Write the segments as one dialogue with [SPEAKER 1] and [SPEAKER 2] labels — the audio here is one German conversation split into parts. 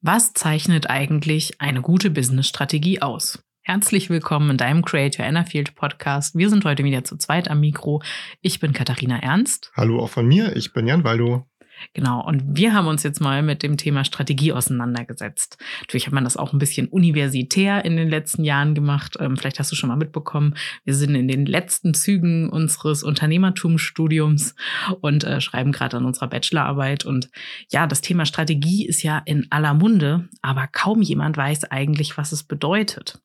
[SPEAKER 1] Was zeichnet eigentlich eine gute Business-Strategie aus? Herzlich willkommen in deinem Create Your Inner Field Podcast. Wir sind heute wieder zu zweit am Mikro. Ich bin Katharina Ernst.
[SPEAKER 2] Hallo auch von mir, ich bin Jan Waldo.
[SPEAKER 1] Genau, und wir haben uns jetzt mal mit dem Thema Strategie auseinandergesetzt. Natürlich hat man das auch ein bisschen universitär in den letzten Jahren gemacht. Ähm, vielleicht hast du schon mal mitbekommen, wir sind in den letzten Zügen unseres Unternehmertumsstudiums und äh, schreiben gerade an unserer Bachelorarbeit. Und ja, das Thema Strategie ist ja in aller Munde, aber kaum jemand weiß eigentlich, was es bedeutet.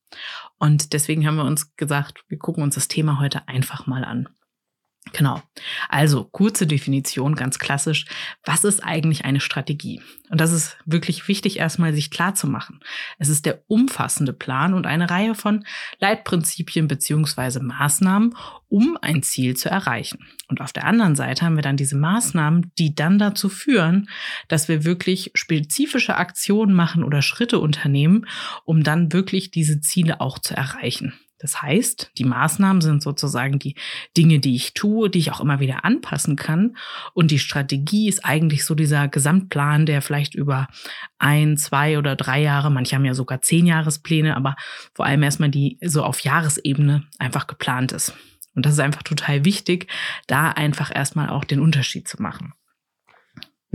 [SPEAKER 1] Und deswegen haben wir uns gesagt, wir gucken uns das Thema heute einfach mal an. Genau. Also kurze Definition, ganz klassisch. Was ist eigentlich eine Strategie? Und das ist wirklich wichtig, erstmal sich klar zu machen. Es ist der umfassende Plan und eine Reihe von Leitprinzipien beziehungsweise Maßnahmen, um ein Ziel zu erreichen. Und auf der anderen Seite haben wir dann diese Maßnahmen, die dann dazu führen, dass wir wirklich spezifische Aktionen machen oder Schritte unternehmen, um dann wirklich diese Ziele auch zu erreichen. Das heißt, die Maßnahmen sind sozusagen die Dinge, die ich tue, die ich auch immer wieder anpassen kann. Und die Strategie ist eigentlich so dieser Gesamtplan, der vielleicht über ein, zwei oder drei Jahre, manche haben ja sogar zehn Jahrespläne, aber vor allem erstmal die so auf Jahresebene einfach geplant ist. Und das ist einfach total wichtig, da einfach erstmal auch den Unterschied zu machen.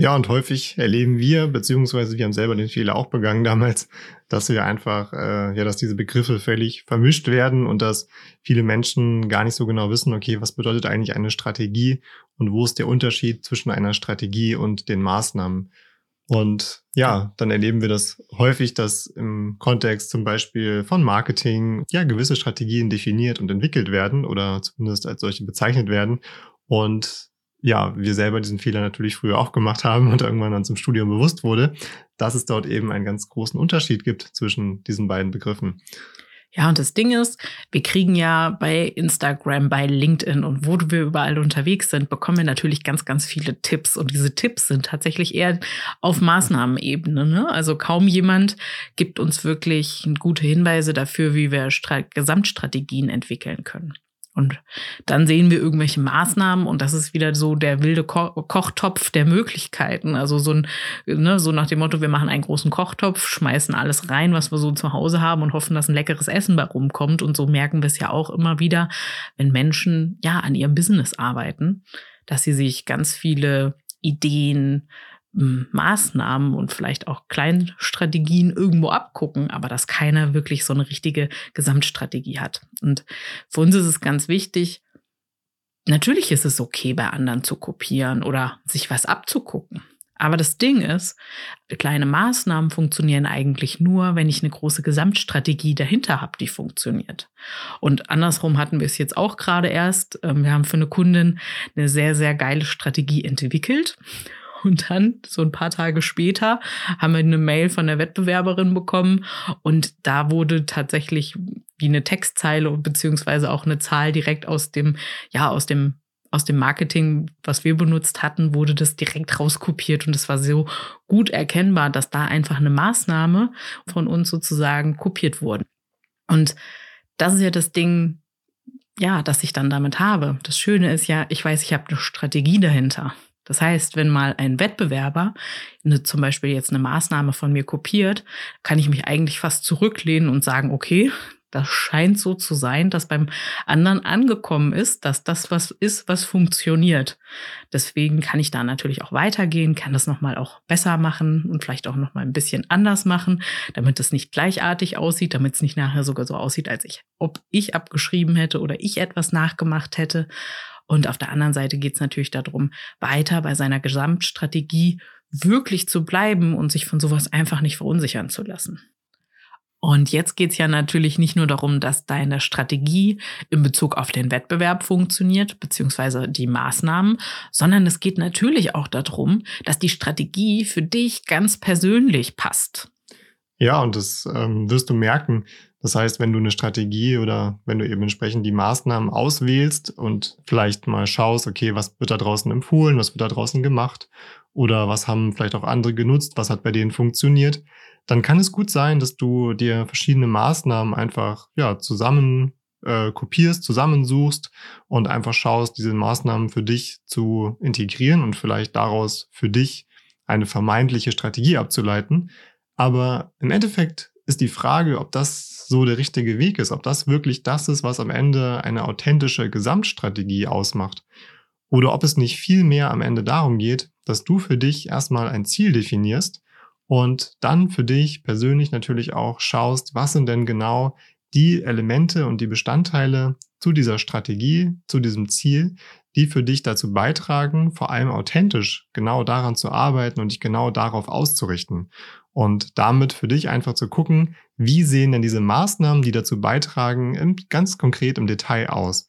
[SPEAKER 2] Ja, und häufig erleben wir, beziehungsweise wir haben selber den Fehler auch begangen damals, dass wir einfach, äh, ja, dass diese Begriffe völlig vermischt werden und dass viele Menschen gar nicht so genau wissen, okay, was bedeutet eigentlich eine Strategie und wo ist der Unterschied zwischen einer Strategie und den Maßnahmen. Und ja, dann erleben wir das häufig, dass im Kontext zum Beispiel von Marketing ja gewisse Strategien definiert und entwickelt werden oder zumindest als solche bezeichnet werden. Und ja, wir selber diesen Fehler natürlich früher auch gemacht haben und irgendwann dann zum Studium bewusst wurde, dass es dort eben einen ganz großen Unterschied gibt zwischen diesen beiden Begriffen.
[SPEAKER 1] Ja, und das Ding ist, wir kriegen ja bei Instagram, bei LinkedIn und wo wir überall unterwegs sind, bekommen wir natürlich ganz, ganz viele Tipps. Und diese Tipps sind tatsächlich eher auf Maßnahmenebene. Ne? Also kaum jemand gibt uns wirklich gute Hinweise dafür, wie wir Stra Gesamtstrategien entwickeln können. Und dann sehen wir irgendwelche Maßnahmen und das ist wieder so der wilde Ko Kochtopf der Möglichkeiten. Also so ein, ne, so nach dem Motto, wir machen einen großen Kochtopf, schmeißen alles rein, was wir so zu Hause haben und hoffen, dass ein leckeres Essen bei rumkommt. Und so merken wir es ja auch immer wieder, wenn Menschen ja an ihrem Business arbeiten, dass sie sich ganz viele Ideen, Maßnahmen und vielleicht auch Kleinstrategien irgendwo abgucken, aber dass keiner wirklich so eine richtige Gesamtstrategie hat. Und für uns ist es ganz wichtig, natürlich ist es okay, bei anderen zu kopieren oder sich was abzugucken. Aber das Ding ist, kleine Maßnahmen funktionieren eigentlich nur, wenn ich eine große Gesamtstrategie dahinter habe, die funktioniert. Und andersrum hatten wir es jetzt auch gerade erst. Ähm, wir haben für eine Kundin eine sehr, sehr geile Strategie entwickelt. Und dann, so ein paar Tage später, haben wir eine Mail von der Wettbewerberin bekommen und da wurde tatsächlich wie eine Textzeile beziehungsweise auch eine Zahl direkt aus dem, ja, aus dem aus dem Marketing, was wir benutzt hatten, wurde das direkt rauskopiert und es war so gut erkennbar, dass da einfach eine Maßnahme von uns sozusagen kopiert wurde. Und das ist ja das Ding, ja, das ich dann damit habe. Das Schöne ist ja, ich weiß, ich habe eine Strategie dahinter. Das heißt, wenn mal ein Wettbewerber eine, zum Beispiel jetzt eine Maßnahme von mir kopiert, kann ich mich eigentlich fast zurücklehnen und sagen, okay, das scheint so zu sein, dass beim anderen angekommen ist, dass das was ist, was funktioniert. Deswegen kann ich da natürlich auch weitergehen, kann das nochmal auch besser machen und vielleicht auch nochmal ein bisschen anders machen, damit es nicht gleichartig aussieht, damit es nicht nachher sogar so aussieht, als ich, ob ich abgeschrieben hätte oder ich etwas nachgemacht hätte. Und auf der anderen Seite geht es natürlich darum, weiter bei seiner Gesamtstrategie wirklich zu bleiben und sich von sowas einfach nicht verunsichern zu lassen. Und jetzt geht es ja natürlich nicht nur darum, dass deine Strategie in Bezug auf den Wettbewerb funktioniert, beziehungsweise die Maßnahmen, sondern es geht natürlich auch darum, dass die Strategie für dich ganz persönlich passt.
[SPEAKER 2] Ja, und das ähm, wirst du merken, das heißt, wenn du eine Strategie oder wenn du eben entsprechend die Maßnahmen auswählst und vielleicht mal schaust, okay, was wird da draußen empfohlen, was wird da draußen gemacht oder was haben vielleicht auch andere genutzt, was hat bei denen funktioniert, dann kann es gut sein, dass du dir verschiedene Maßnahmen einfach ja zusammen äh, kopierst, zusammensuchst und einfach schaust, diese Maßnahmen für dich zu integrieren und vielleicht daraus für dich eine vermeintliche Strategie abzuleiten. Aber im Endeffekt ist die Frage, ob so der richtige Weg ist, ob das wirklich das ist, was am Ende eine authentische Gesamtstrategie ausmacht. Oder ob es nicht viel mehr am Ende darum geht, dass du für dich erstmal ein Ziel definierst und dann für dich persönlich natürlich auch schaust, was sind denn genau die Elemente und die Bestandteile zu dieser Strategie, zu diesem Ziel, die für dich dazu beitragen, vor allem authentisch genau daran zu arbeiten und dich genau darauf auszurichten. Und damit für dich einfach zu gucken, wie sehen denn diese Maßnahmen, die dazu beitragen, ganz konkret im Detail aus.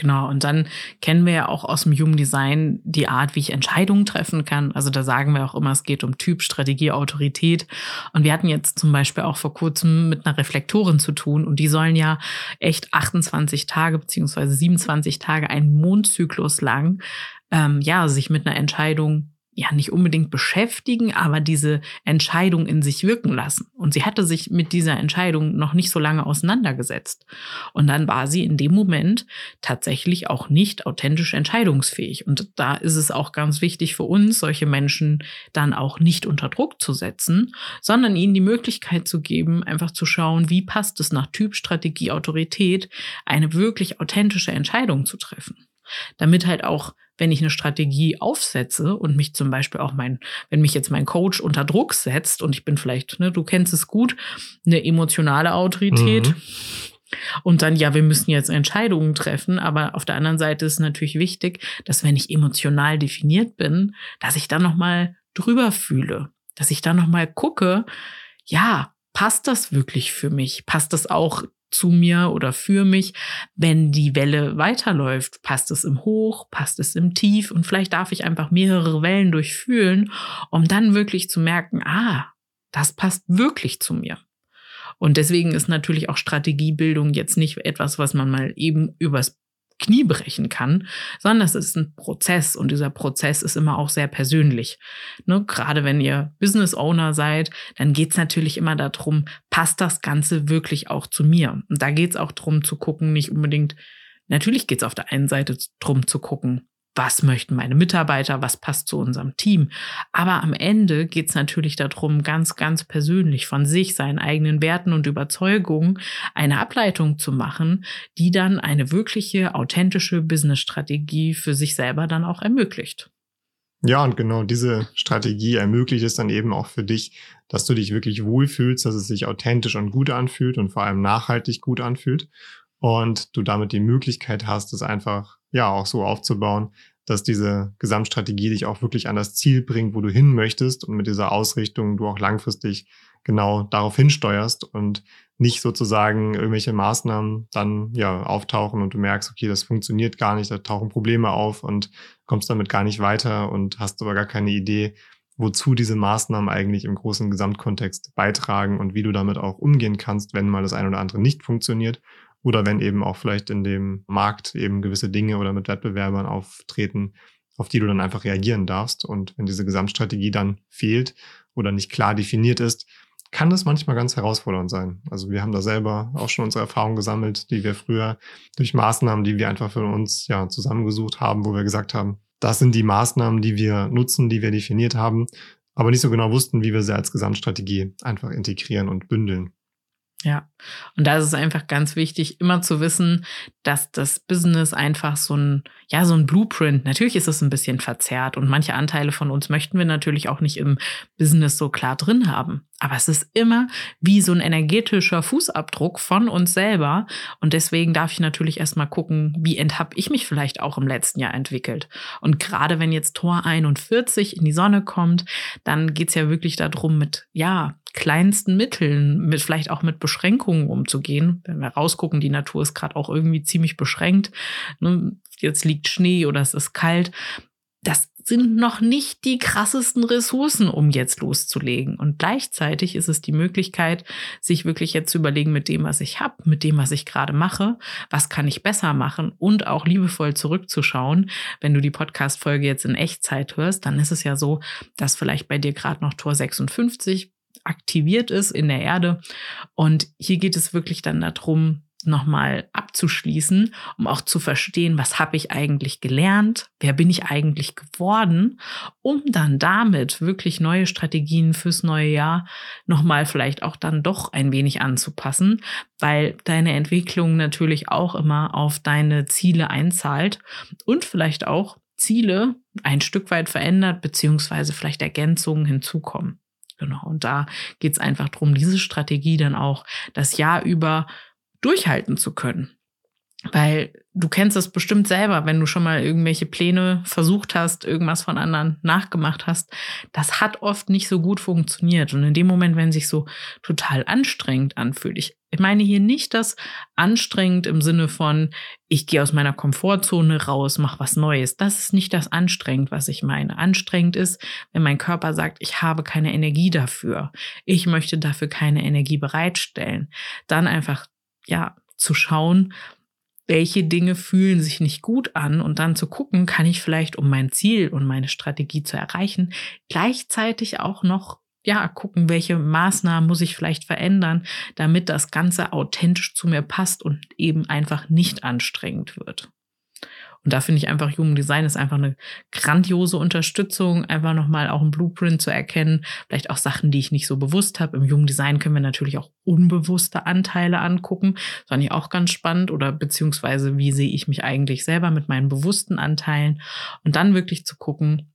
[SPEAKER 1] Genau, und dann kennen wir ja auch aus dem Human Design die Art, wie ich Entscheidungen treffen kann. Also da sagen wir auch immer, es geht um Typ, Strategie, Autorität. Und wir hatten jetzt zum Beispiel auch vor kurzem mit einer Reflektorin zu tun und die sollen ja echt 28 Tage beziehungsweise 27 Tage, einen Mondzyklus lang, ähm, ja, sich mit einer Entscheidung ja nicht unbedingt beschäftigen, aber diese Entscheidung in sich wirken lassen. Und sie hatte sich mit dieser Entscheidung noch nicht so lange auseinandergesetzt. Und dann war sie in dem Moment tatsächlich auch nicht authentisch entscheidungsfähig. Und da ist es auch ganz wichtig für uns, solche Menschen dann auch nicht unter Druck zu setzen, sondern ihnen die Möglichkeit zu geben, einfach zu schauen, wie passt es nach Typ, Strategie, Autorität, eine wirklich authentische Entscheidung zu treffen. Damit halt auch wenn ich eine Strategie aufsetze und mich zum Beispiel auch mein, wenn mich jetzt mein Coach unter Druck setzt und ich bin vielleicht, ne, du kennst es gut, eine emotionale Autorität. Mhm. Und dann, ja, wir müssen jetzt Entscheidungen treffen, aber auf der anderen Seite ist natürlich wichtig, dass wenn ich emotional definiert bin, dass ich dann nochmal drüber fühle, dass ich dann nochmal gucke, ja, passt das wirklich für mich? Passt das auch zu mir oder für mich, wenn die Welle weiterläuft. Passt es im Hoch, passt es im Tief und vielleicht darf ich einfach mehrere Wellen durchfühlen, um dann wirklich zu merken, ah, das passt wirklich zu mir. Und deswegen ist natürlich auch Strategiebildung jetzt nicht etwas, was man mal eben übers Knie brechen kann, sondern es ist ein Prozess und dieser Prozess ist immer auch sehr persönlich. Ne? Gerade wenn ihr Business Owner seid, dann geht es natürlich immer darum, passt das Ganze wirklich auch zu mir? Und da geht es auch darum zu gucken, nicht unbedingt, natürlich geht es auf der einen Seite darum zu gucken, was möchten meine Mitarbeiter, was passt zu unserem Team. Aber am Ende geht es natürlich darum, ganz, ganz persönlich von sich, seinen eigenen Werten und Überzeugungen eine Ableitung zu machen, die dann eine wirkliche, authentische Business-Strategie für sich selber dann auch ermöglicht.
[SPEAKER 2] Ja, und genau diese Strategie ermöglicht es dann eben auch für dich, dass du dich wirklich wohlfühlst, dass es sich authentisch und gut anfühlt und vor allem nachhaltig gut anfühlt und du damit die Möglichkeit hast, es einfach ja auch so aufzubauen, dass diese Gesamtstrategie dich auch wirklich an das Ziel bringt, wo du hin möchtest und mit dieser Ausrichtung du auch langfristig genau darauf hinsteuerst und nicht sozusagen irgendwelche Maßnahmen dann ja auftauchen und du merkst, okay, das funktioniert gar nicht, da tauchen Probleme auf und kommst damit gar nicht weiter und hast aber gar keine Idee, wozu diese Maßnahmen eigentlich im großen Gesamtkontext beitragen und wie du damit auch umgehen kannst, wenn mal das eine oder andere nicht funktioniert oder wenn eben auch vielleicht in dem Markt eben gewisse Dinge oder mit Wettbewerbern auftreten, auf die du dann einfach reagieren darfst. Und wenn diese Gesamtstrategie dann fehlt oder nicht klar definiert ist, kann das manchmal ganz herausfordernd sein. Also wir haben da selber auch schon unsere Erfahrungen gesammelt, die wir früher durch Maßnahmen, die wir einfach für uns ja zusammengesucht haben, wo wir gesagt haben, das sind die Maßnahmen, die wir nutzen, die wir definiert haben, aber nicht so genau wussten, wie wir sie als Gesamtstrategie einfach integrieren und bündeln.
[SPEAKER 1] Ja, und da ist es einfach ganz wichtig, immer zu wissen, dass das Business einfach so ein, ja, so ein Blueprint, natürlich ist es ein bisschen verzerrt und manche Anteile von uns möchten wir natürlich auch nicht im Business so klar drin haben. Aber es ist immer wie so ein energetischer Fußabdruck von uns selber. Und deswegen darf ich natürlich erstmal gucken, wie habe ich mich vielleicht auch im letzten Jahr entwickelt. Und gerade wenn jetzt Tor 41 in die Sonne kommt, dann geht's ja wirklich darum, mit, ja, kleinsten Mitteln, mit vielleicht auch mit Beschränkungen umzugehen. Wenn wir rausgucken, die Natur ist gerade auch irgendwie ziemlich beschränkt. Ne? Jetzt liegt Schnee oder es ist kalt. Das sind noch nicht die krassesten Ressourcen, um jetzt loszulegen. Und gleichzeitig ist es die Möglichkeit, sich wirklich jetzt zu überlegen, mit dem, was ich habe, mit dem, was ich gerade mache, was kann ich besser machen und auch liebevoll zurückzuschauen. Wenn du die Podcast-Folge jetzt in Echtzeit hörst, dann ist es ja so, dass vielleicht bei dir gerade noch Tor 56 aktiviert ist in der Erde. Und hier geht es wirklich dann darum, nochmal abzuschließen, um auch zu verstehen, was habe ich eigentlich gelernt, wer bin ich eigentlich geworden, um dann damit wirklich neue Strategien fürs neue Jahr nochmal vielleicht auch dann doch ein wenig anzupassen, weil deine Entwicklung natürlich auch immer auf deine Ziele einzahlt und vielleicht auch Ziele ein Stück weit verändert, beziehungsweise vielleicht Ergänzungen hinzukommen. Genau. Und da geht es einfach darum, diese Strategie dann auch das Jahr über durchhalten zu können. Weil du kennst es bestimmt selber, wenn du schon mal irgendwelche Pläne versucht hast, irgendwas von anderen nachgemacht hast. Das hat oft nicht so gut funktioniert. Und in dem Moment, wenn sich so total anstrengend anfühlt, ich, ich meine hier nicht das anstrengend im Sinne von, ich gehe aus meiner Komfortzone raus, mach was Neues. Das ist nicht das anstrengend, was ich meine. Anstrengend ist, wenn mein Körper sagt, ich habe keine Energie dafür. Ich möchte dafür keine Energie bereitstellen. Dann einfach ja, zu schauen, welche Dinge fühlen sich nicht gut an und dann zu gucken, kann ich vielleicht, um mein Ziel und meine Strategie zu erreichen, gleichzeitig auch noch ja, gucken, welche Maßnahmen muss ich vielleicht verändern, damit das Ganze authentisch zu mir passt und eben einfach nicht anstrengend wird. Und da finde ich einfach, Human Design ist einfach eine grandiose Unterstützung, einfach nochmal auch ein Blueprint zu erkennen, vielleicht auch Sachen, die ich nicht so bewusst habe. Im Human Design können wir natürlich auch unbewusste Anteile angucken. Das fand ich auch ganz spannend oder beziehungsweise, wie sehe ich mich eigentlich selber mit meinen bewussten Anteilen und dann wirklich zu gucken,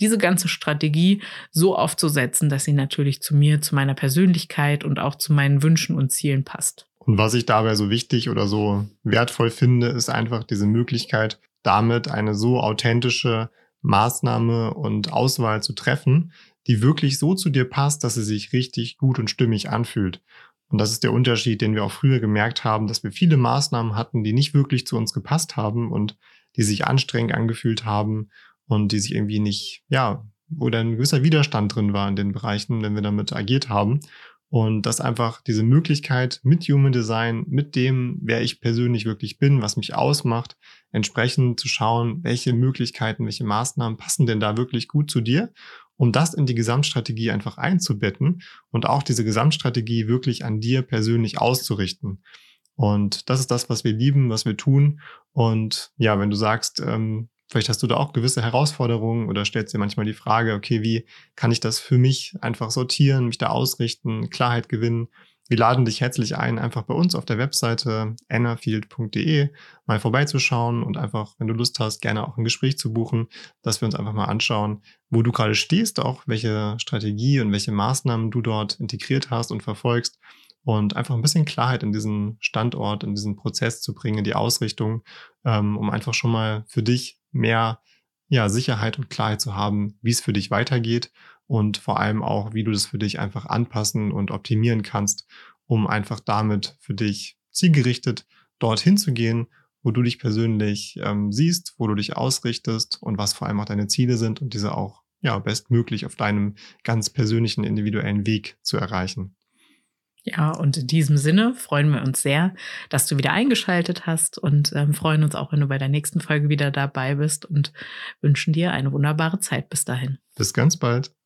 [SPEAKER 1] diese ganze Strategie so aufzusetzen, dass sie natürlich zu mir, zu meiner Persönlichkeit und auch zu meinen Wünschen und Zielen passt.
[SPEAKER 2] Und was ich dabei so wichtig oder so wertvoll finde, ist einfach diese Möglichkeit, damit eine so authentische Maßnahme und Auswahl zu treffen, die wirklich so zu dir passt, dass sie sich richtig gut und stimmig anfühlt. Und das ist der Unterschied, den wir auch früher gemerkt haben, dass wir viele Maßnahmen hatten, die nicht wirklich zu uns gepasst haben und die sich anstrengend angefühlt haben und die sich irgendwie nicht, ja, wo dann ein gewisser Widerstand drin war in den Bereichen, wenn wir damit agiert haben. Und dass einfach diese Möglichkeit mit Human Design, mit dem, wer ich persönlich wirklich bin, was mich ausmacht, entsprechend zu schauen, welche Möglichkeiten, welche Maßnahmen passen denn da wirklich gut zu dir, um das in die Gesamtstrategie einfach einzubetten und auch diese Gesamtstrategie wirklich an dir persönlich auszurichten. Und das ist das, was wir lieben, was wir tun. Und ja, wenn du sagst, ähm, Vielleicht hast du da auch gewisse Herausforderungen oder stellst dir manchmal die Frage, okay, wie kann ich das für mich einfach sortieren, mich da ausrichten, Klarheit gewinnen? Wir laden dich herzlich ein, einfach bei uns auf der Webseite annafield.de mal vorbeizuschauen und einfach, wenn du Lust hast, gerne auch ein Gespräch zu buchen, dass wir uns einfach mal anschauen, wo du gerade stehst, auch welche Strategie und welche Maßnahmen du dort integriert hast und verfolgst und einfach ein bisschen Klarheit in diesen Standort, in diesen Prozess zu bringen, in die Ausrichtung, ähm, um einfach schon mal für dich mehr ja, Sicherheit und Klarheit zu haben, wie es für dich weitergeht und vor allem auch, wie du das für dich einfach anpassen und optimieren kannst, um einfach damit für dich zielgerichtet dorthin zu gehen, wo du dich persönlich ähm, siehst, wo du dich ausrichtest und was vor allem auch deine Ziele sind und diese auch ja bestmöglich auf deinem ganz persönlichen individuellen Weg zu erreichen.
[SPEAKER 1] Ja, und in diesem Sinne freuen wir uns sehr, dass du wieder eingeschaltet hast und ähm, freuen uns auch, wenn du bei der nächsten Folge wieder dabei bist und wünschen dir eine wunderbare Zeit bis dahin.
[SPEAKER 2] Bis ganz bald.